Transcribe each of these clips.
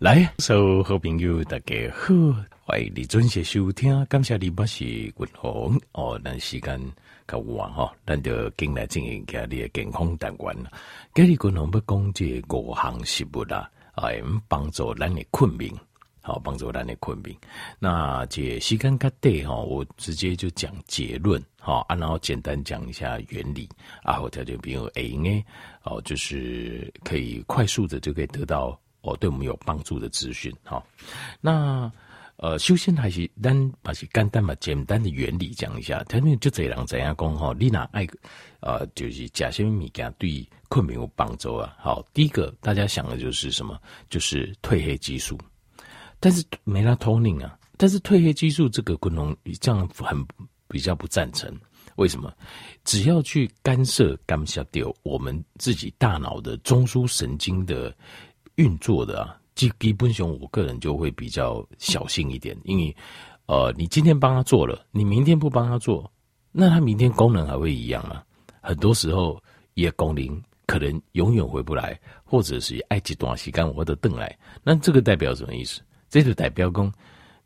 来，所有好朋友大家好，欢迎你准时收听。感谢你，我是君鸿哦。咱时间较晚哈，咱就进来进行家里的健康单元。今日君鸿要讲这五项食物啦，哎，帮助咱的困眠，好帮助咱的困眠。那这时间较短哈，我直接就讲结论哈，啊，然后简单讲一下原理啊，后条件比如 A 呢，哦，就是可以快速的就可以得到。哦，对我们有帮助的资讯哈。那呃，首先还是单把是简单嘛，简单的原理讲一下。他们就这样怎样讲哈？你哪爱呃，就是假些米给对困眠有帮助啊。好，第一个大家想的就是什么？就是褪黑激素。但是 melatonin 啊，但是褪黑激素这个功能这样很比较不赞成。为什么？只要去干涉干涉掉我们自己大脑的中枢神经的。运作的啊，基基本上，我个人就会比较小心一点，因为，呃，你今天帮他做了，你明天不帮他做，那他明天功能还会一样吗？很多时候，也功能可能永远回不来，或者是爱极短时间我的邓来，那这个代表什么意思？这就代表工，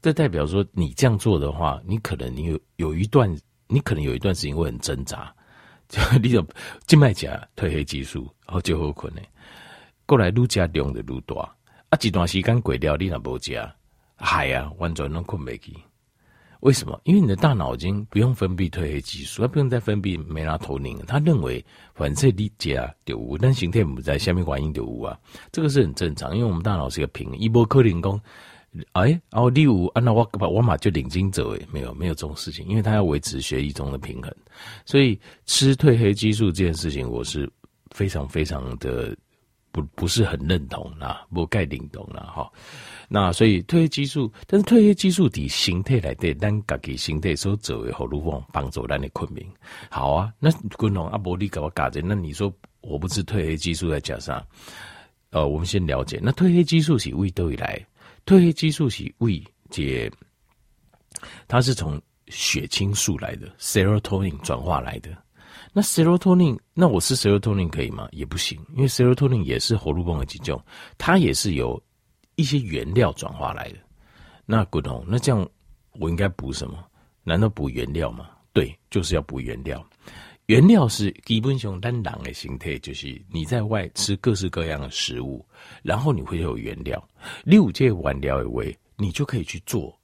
这代表说你这样做的话，你可能你有有一段，你可能有一段时间会很挣扎，就你就静脉钾褪黑激素，然后就有可能。过来愈加量就愈大，啊，一段时间过掉，你若无食，嗨啊，完全拢困不去。为什么？因为你的大脑已经不用分泌褪黑激素，它不用再分泌梅拉托宁。他认为反正你食就有，但形态不在下面反应就有啊，这个是很正常。因为我们大脑是一个平衡，一波克林功，哎，然后第五，啊，那我我马就领巾走，诶，没有没有这种事情，因为它要维持血液中的平衡，所以吃褪黑激素这件事情，我是非常非常的。不不是很认同啦，不盖认同了哈。那所以褪黑激素，但是褪黑激素的形态来对咱家己形态所做的好如何帮助咱的困眠。好啊，那昆龙阿伯你给我搞的，那你说我不吃褪黑激素再加上，呃，我们先了解，那褪黑激素是为都以来，褪黑激素是为解，它是从血清素来的，serotonin 转化来的。那 serotonin，那我吃 serotonin 可以吗？也不行，因为 serotonin 也是荷尔蒙的几种，它也是由一些原料转化来的。那 good 那这样我应该补什么？难道补原料吗？对，就是要补原料。原料是基本上单狼的形态，就是你在外吃各式各样的食物，然后你会有原料，六这原料以为你就可以去做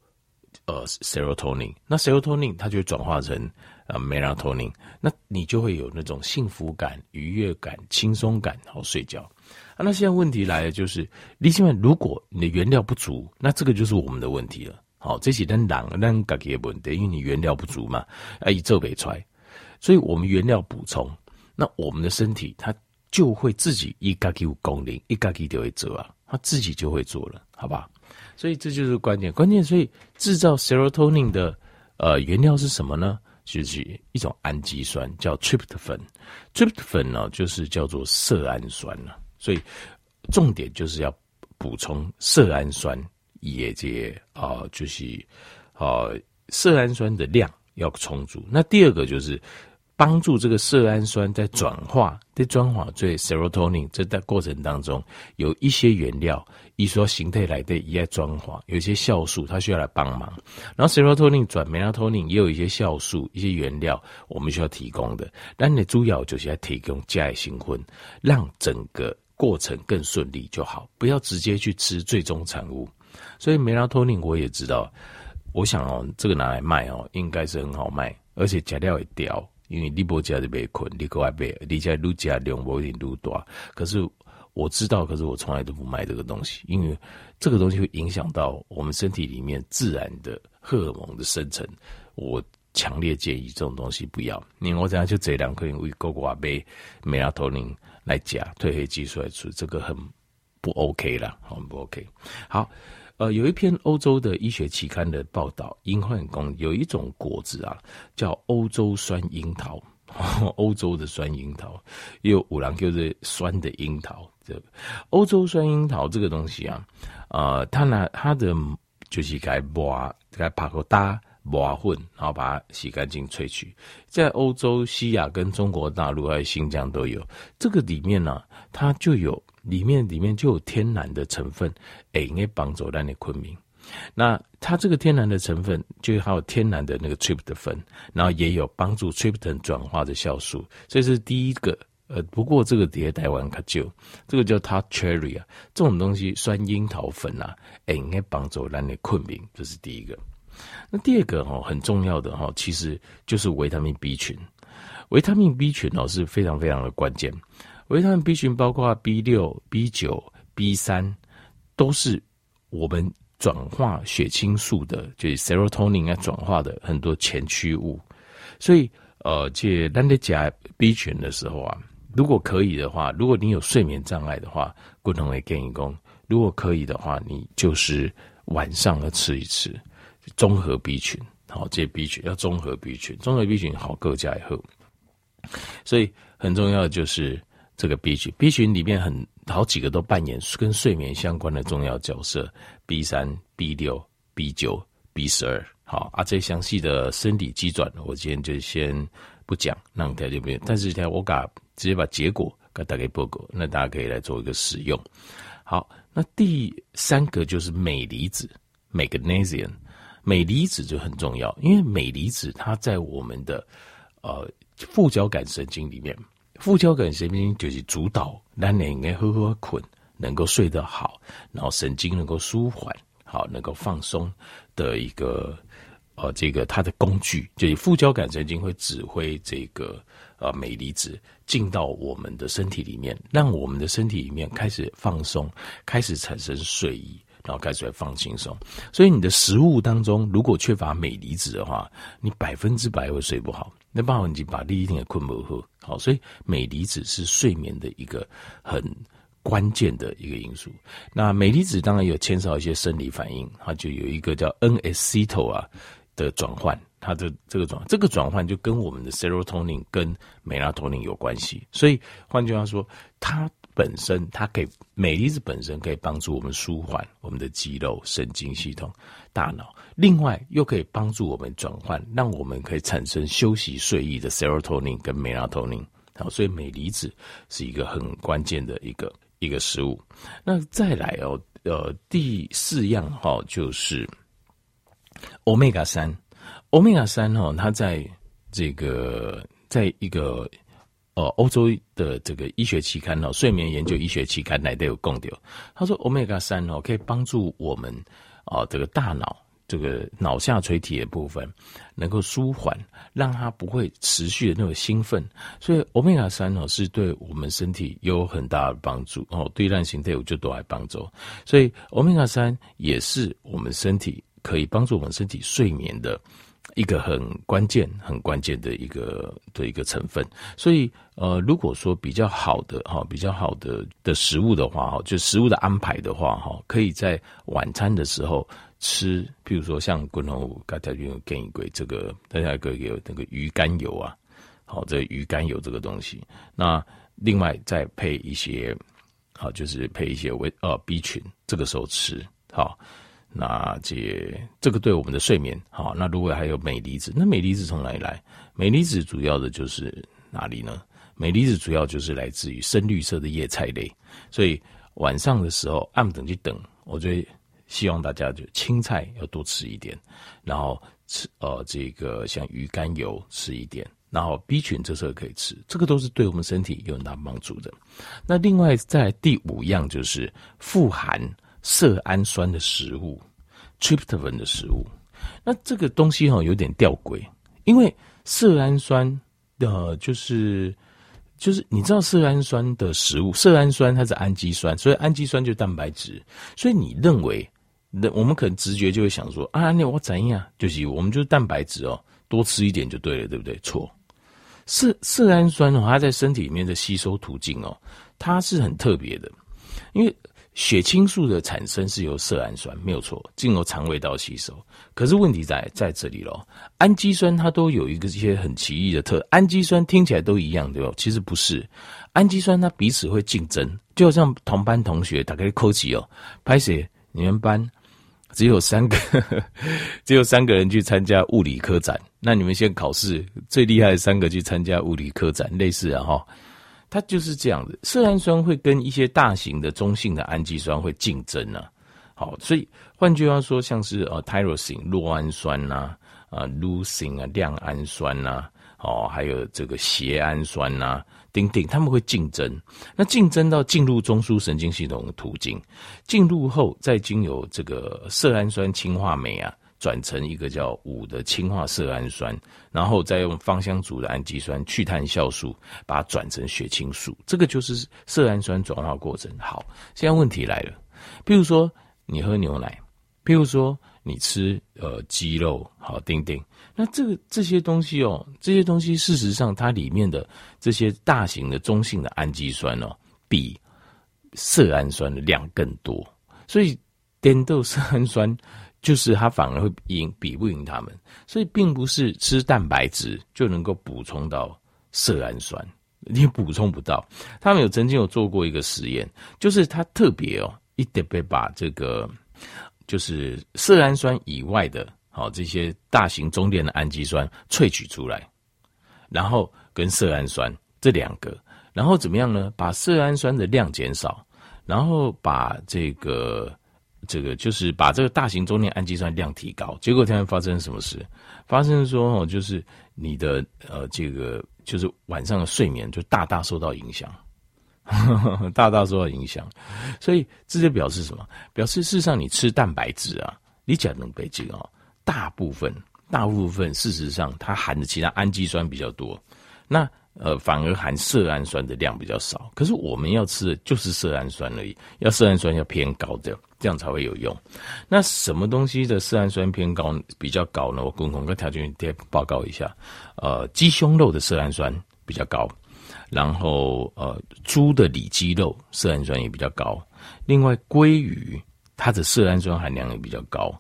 呃 serotonin，那 serotonin 它就转化成。啊，melatonin，那你就会有那种幸福感、愉悦感、轻松感，好睡觉。啊，那现在问题来了，就是，你现在如果你的原料不足，那这个就是我们的问题了。好，这是咱人咱家己的问题，因为你原料不足嘛，啊，一做不出来，所以我们原料补充，那我们的身体它就会自己一家己有功能，一家己就会做啊，它自己就会做了，好吧？所以这就是关键，关键，所以制造 serotonin 的呃原料是什么呢？就是一种氨基酸，叫 tryptophan。tryptophan 呢，就是叫做色氨酸了。所以重点就是要补充色氨酸，也接啊，就是啊，色氨酸的量要充足。那第二个就是。帮助这个色氨酸在转化，在转化最 serotonin 这在过程当中，有一些原料，一说形态来的也在转化，有一些酵素它需要来帮忙。然后 serotonin 转 melatonin 也有一些酵素，一些原料我们需要提供的。但你的主要就是要提供加爱新婚，让整个过程更顺利就好，不要直接去吃最终产物。所以 melatonin 我也知道，我想哦，这个拿来卖哦，应该是很好卖，而且假料也掉。因为你不加就被困，你国外被你加愈加量不一定愈大。可是我知道，可是我从来都不卖这个东西，因为这个东西会影响到我们身体里面自然的荷尔蒙的生成。我强烈建议这种东西不要。你我等下就这两颗因为国外被美拉托宁来加褪黑激素来出，这个很不 OK 啦，很不 OK。好。呃，有一篇欧洲的医学期刊的报道，英汉公有一种果子啊，叫欧洲酸樱桃，欧洲的酸樱桃，又五郎就是酸的樱桃。这个欧洲酸樱桃这个东西啊，呃，它拿它的就是该磨，该把个大磨混，然后把它洗干净萃取，在欧洲、西亚跟中国大陆还有新疆都有。这个里面呢、啊，它就有里面里面就有天然的成分，哎，应该帮助咱的困明。那它这个天然的成分，就还有天然的那个 t r i p t 粉然后也有帮助 t r i p t 转化的酵素，这是第一个。呃，不过这个迭代完可就这个叫它 cherry 啊，这种东西酸樱桃粉啊，哎，应该帮助咱的困明，这是第一个。那第二个哈，很重要的哈，其实就是维他命 B 群。维他命 B 群哦是非常非常的关键。维他命 B 群包括 B 六、B 九、B 三，都是我们转化血清素的，就是 serotonin 要转化的很多前驱物。所以呃，这咱在加 B 群的时候啊。如果可以的话，如果你有睡眠障碍的话，不能会建议讲。如果可以的话，你就是晚上要吃一吃综合 B 群，好，这 B 群要综合 B 群，综合 B 群好各家以后，所以很重要的就是这个 B 群，B 群里面很好几个都扮演跟睡眠相关的重要角色，B 三、B 六、B 九、B 十二，好啊，这详细的生理机转，我今天就先不讲，那大家就不用，但是现在我讲。直接把结果给大家报告，那大家可以来做一个使用。好，那第三个就是镁离子 （magnesium）。镁离子就很重要，因为镁离子它在我们的呃副交感神经里面，副交感神经就是主导让你应该好好困，能够睡得好，然后神经能够舒缓，好，能够放松的一个呃这个它的工具，就是副交感神经会指挥这个。呃，镁离子进到我们的身体里面，让我们的身体里面开始放松，开始产生睡意，然后开始来放轻松。所以你的食物当中如果缺乏镁离子的话，你百分之百会睡不好。那办法你把第一天的困不好。好，所以镁离子是睡眠的一个很关键的一个因素。那镁离子当然有牵涉一些生理反应，它就有一个叫 N-acetyl 啊的转换。它的这个转这个转换就跟我们的 serotonin 跟 melatonin 有关系，所以换句话说，它本身它可以镁离子本身可以帮助我们舒缓我们的肌肉、神经系统、大脑，另外又可以帮助我们转换，让我们可以产生休息睡意的 serotonin 跟 melatonin。好，所以镁离子是一个很关键的一个一个食物。那再来哦，呃，第四样哈就是 omega 三。欧米伽三哈，它在这个在一个呃欧洲的这个医学期刊哦，睡眠研究医学期刊来都有讲到。他说欧米伽三哦，可以帮助我们啊这个大脑这个脑下垂体的部分能够舒缓，让它不会持续的那种兴奋。所以欧米伽三哦是对我们身体有很大的帮助哦，对烂形态就都来帮助。所以欧米伽三也是我们身体可以帮助我们身体睡眠的。一个很关键、很关键的一个的一个成分，所以呃，如果说比较好的哈，比较好的的食物的话哈，就食物的安排的话哈，可以在晚餐的时候吃，譬如说像滚龙刚才用建议过这个，大家可以有那个鱼肝油啊，好，这鱼肝油这个东西，那另外再配一些，好，就是配一些维呃 B 群，这个时候吃好。那这这个对我们的睡眠好。那如果还有镁离子，那镁离子从哪里来？镁离子主要的就是哪里呢？镁离子主要就是来自于深绿色的叶菜类。所以晚上的时候，按等去等，我就希望大家就青菜要多吃一点，然后吃呃这个像鱼肝油吃一点，然后 B 群这时候可以吃，这个都是对我们身体有很大帮助的。那另外在第五样就是富含色氨酸的食物。tryptophan 的食物，那这个东西哈有点吊诡，因为色氨酸的，就是就是你知道色氨酸的食物，色氨酸它是氨基酸，所以氨基酸就是蛋白质，所以你认为，那我们可能直觉就会想说啊，那我怎样？就是我们就是蛋白质哦，多吃一点就对了，对不对？错，色色氨酸哦，它在身体里面的吸收途径哦，它是很特别的，因为。血清素的产生是由色氨酸，没有错，经由肠胃道吸收。可是问题在在这里咯，氨基酸它都有一个一些很奇异的特，氨基酸听起来都一样，对吧？其实不是，氨基酸它彼此会竞争，就好像同班同学打开扣起哦，拍谁？你们班只有三个，只有三个人去参加物理科展，那你们先考试最厉害的三个去参加物理科展，类似啊哈。它就是这样子，色氨酸会跟一些大型的、中性的氨基酸会竞争呢、啊。好，所以换句话说，像是呃 tyrosine 酪氨酸呐，啊 leucine 啊亮氨酸呐、啊，哦，还有这个纈氨酸呐、啊，等等，他们会竞争。那竞争到进入中枢神经系统的途径，进入后再经由这个色氨酸氢化酶啊。转成一个叫五的氢化色氨酸，然后再用芳香族的氨基酸去碳酵素把它转成血清素，这个就是色氨酸转化过程。好，现在问题来了，譬如说你喝牛奶，譬如说你吃呃鸡肉，好，丁丁，那这个这些东西哦，这些东西事实上它里面的这些大型的中性的氨基酸哦，比色氨酸的量更多，所以颠豆色氨酸。就是它反而会赢，比不赢他们，所以并不是吃蛋白质就能够补充到色氨酸，你补充不到。他们有曾经有做过一个实验，就是他特别哦，一点被把这个就是色氨酸以外的，好这些大型中链的氨基酸萃取出来，然后跟色氨酸这两个，然后怎么样呢？把色氨酸的量减少，然后把这个。这个就是把这个大型中链氨基酸量提高，结果突然发生什么事？发生说哦，就是你的呃，这个就是晚上的睡眠就大大受到影响，大大受到影响。所以这就表示什么？表示事实上你吃蛋白质啊，你讲能北京哦，大部分大部分事实上它含的其他氨基酸比较多，那。呃，反而含色氨酸的量比较少，可是我们要吃的就是色氨酸而已，要色氨酸要偏高的，这样才会有用。那什么东西的色氨酸偏高比较高呢？我共同跟条件员报告一下。呃，鸡胸肉的色氨酸比较高，然后呃，猪的里脊肉色氨酸也比较高。另外，鲑鱼它的色氨酸含量也比较高。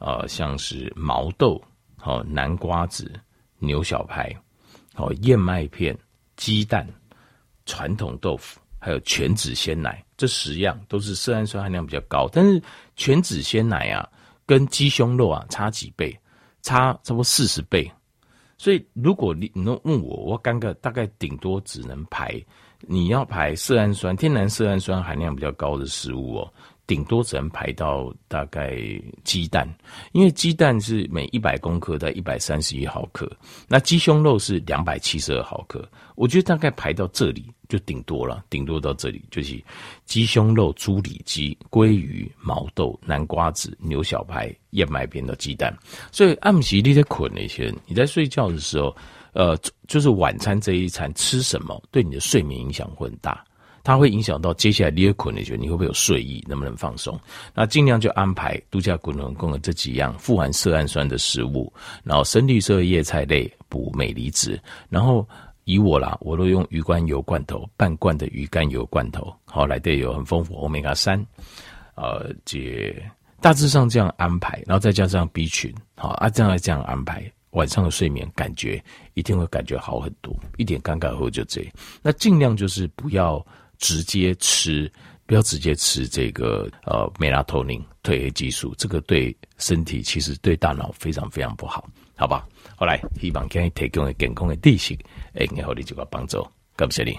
呃，像是毛豆、好、南瓜子、牛小排。哦，燕麦片、鸡蛋、传统豆腐，还有全脂鲜奶，这十样都是色氨酸含量比较高。但是全脂鲜奶啊，跟鸡胸肉啊差几倍，差差不多四十倍。所以如果你你能问我，我刚刚大概顶多只能排，你要排色氨酸、天然色氨酸含量比较高的食物哦。顶多只能排到大概鸡蛋，因为鸡蛋是每一百公克在一百三十一毫克，那鸡胸肉是两百七十二毫克，我觉得大概排到这里就顶多了，顶多到这里就是鸡胸肉、猪里脊、鲑鱼、毛豆、南瓜子、牛小排、燕麦片的鸡蛋，所以暗时你在捆那些，你在睡觉的时候，呃，就是晚餐这一餐吃什么，对你的睡眠影响会很大。它会影响到接下来第二捆的时候，你会不会有睡意，能不能放松？那尽量就安排度假滚轮供的这几样富含色氨酸的食物，然后深绿色叶菜类补镁离子，然后以我啦，我都用鱼肝油罐头，半罐的鱼肝油罐头，好来的有很丰富欧米伽三，呃，这大致上这样安排，然后再加上 B 群，好啊，这样这样安排，晚上的睡眠感觉一定会感觉好很多，一点尴尬后就这，那尽量就是不要。直接吃，不要直接吃这个呃，美拉托宁褪黑激素，这个对身体其实对大脑非常非常不好，好吧？好来希望可以提供的健康的知识，哎，然后你就个帮助，感谢你。